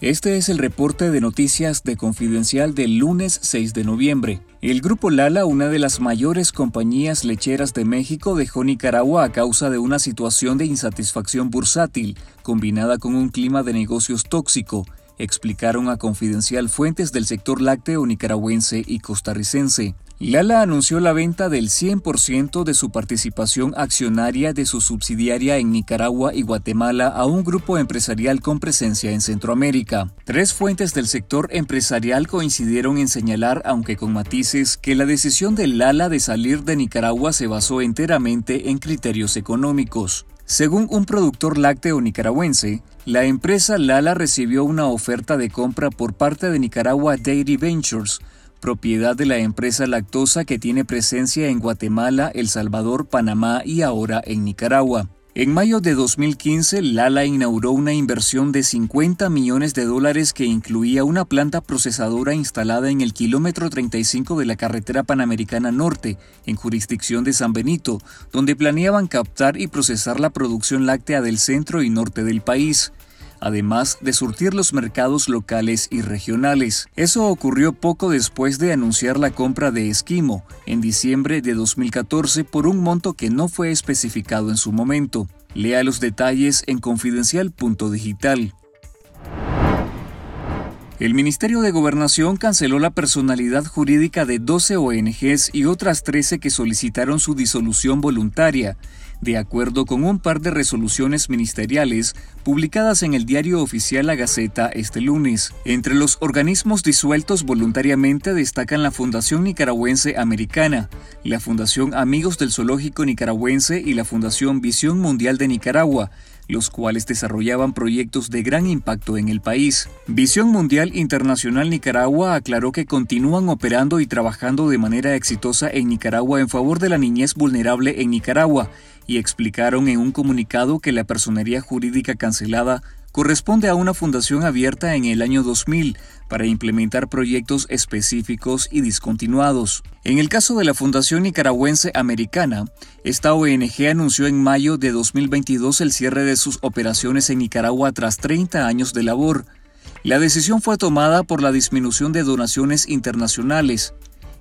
Este es el reporte de noticias de Confidencial del lunes 6 de noviembre. El Grupo Lala, una de las mayores compañías lecheras de México, dejó Nicaragua a causa de una situación de insatisfacción bursátil, combinada con un clima de negocios tóxico, explicaron a Confidencial fuentes del sector lácteo nicaragüense y costarricense. Lala anunció la venta del 100% de su participación accionaria de su subsidiaria en Nicaragua y Guatemala a un grupo empresarial con presencia en Centroamérica. Tres fuentes del sector empresarial coincidieron en señalar, aunque con matices, que la decisión de Lala de salir de Nicaragua se basó enteramente en criterios económicos. Según un productor lácteo nicaragüense, la empresa Lala recibió una oferta de compra por parte de Nicaragua Dairy Ventures, propiedad de la empresa Lactosa que tiene presencia en Guatemala, El Salvador, Panamá y ahora en Nicaragua. En mayo de 2015, Lala inauguró una inversión de 50 millones de dólares que incluía una planta procesadora instalada en el kilómetro 35 de la carretera panamericana norte, en jurisdicción de San Benito, donde planeaban captar y procesar la producción láctea del centro y norte del país además de surtir los mercados locales y regionales. Eso ocurrió poco después de anunciar la compra de Esquimo, en diciembre de 2014, por un monto que no fue especificado en su momento. Lea los detalles en confidencial.digital. El Ministerio de Gobernación canceló la personalidad jurídica de 12 ONGs y otras 13 que solicitaron su disolución voluntaria, de acuerdo con un par de resoluciones ministeriales publicadas en el diario oficial La Gaceta este lunes. Entre los organismos disueltos voluntariamente destacan la Fundación Nicaragüense Americana, la Fundación Amigos del Zoológico Nicaragüense y la Fundación Visión Mundial de Nicaragua, los cuales desarrollaban proyectos de gran impacto en el país. Visión Mundial Internacional Nicaragua aclaró que continúan operando y trabajando de manera exitosa en Nicaragua en favor de la niñez vulnerable en Nicaragua y explicaron en un comunicado que la personería jurídica cancelada corresponde a una fundación abierta en el año 2000 para implementar proyectos específicos y discontinuados. En el caso de la Fundación Nicaragüense Americana, esta ONG anunció en mayo de 2022 el cierre de sus operaciones en Nicaragua tras 30 años de labor. La decisión fue tomada por la disminución de donaciones internacionales,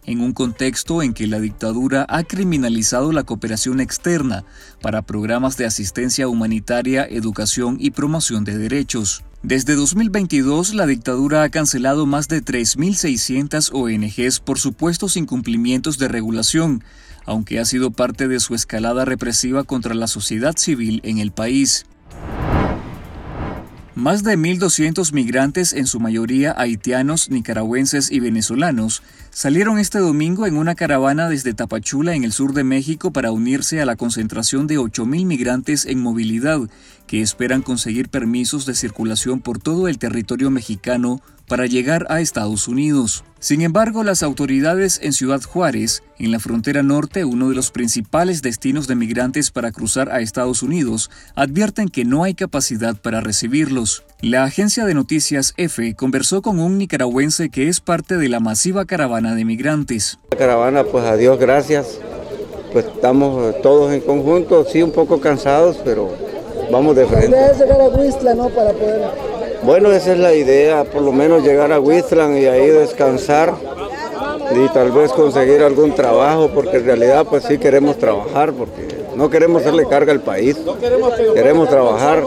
en un contexto en que la dictadura ha criminalizado la cooperación externa para programas de asistencia humanitaria, educación y promoción de derechos. Desde 2022, la dictadura ha cancelado más de 3.600 ONGs por supuestos incumplimientos de regulación, aunque ha sido parte de su escalada represiva contra la sociedad civil en el país. Más de 1.200 migrantes, en su mayoría haitianos, nicaragüenses y venezolanos, salieron este domingo en una caravana desde Tapachula, en el sur de México, para unirse a la concentración de 8.000 migrantes en movilidad, que esperan conseguir permisos de circulación por todo el territorio mexicano para llegar a Estados Unidos. Sin embargo, las autoridades en Ciudad Juárez, en la frontera norte, uno de los principales destinos de migrantes para cruzar a Estados Unidos, advierten que no hay capacidad para recibirlos. La agencia de noticias EFE conversó con un nicaragüense que es parte de la masiva caravana de migrantes. La caravana, pues a gracias, pues estamos todos en conjunto, sí un poco cansados, pero vamos de frente. llegar a Huistla, ¿no? Para poder bueno, esa es la idea, por lo menos llegar a Whistland y ahí descansar y tal vez conseguir algún trabajo, porque en realidad pues sí queremos trabajar, porque no queremos hacerle carga al país, queremos trabajar.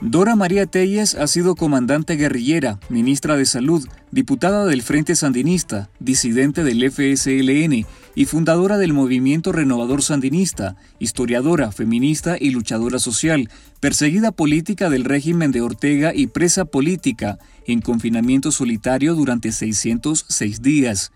Dora María Telles ha sido comandante guerrillera, ministra de Salud, diputada del Frente Sandinista, disidente del FSLN y fundadora del Movimiento Renovador Sandinista, historiadora, feminista y luchadora social, perseguida política del régimen de Ortega y presa política, en confinamiento solitario durante 606 días.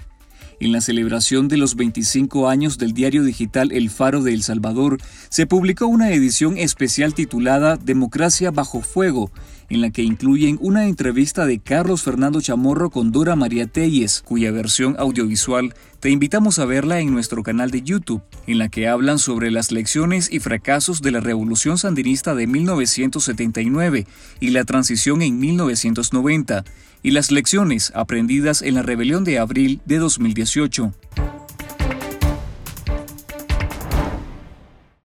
En la celebración de los 25 años del diario digital El Faro de El Salvador, se publicó una edición especial titulada Democracia bajo fuego, en la que incluyen una entrevista de Carlos Fernando Chamorro con Dora María Telles, cuya versión audiovisual te invitamos a verla en nuestro canal de YouTube, en la que hablan sobre las lecciones y fracasos de la Revolución Sandinista de 1979 y la transición en 1990 y las lecciones aprendidas en la rebelión de abril de 2018.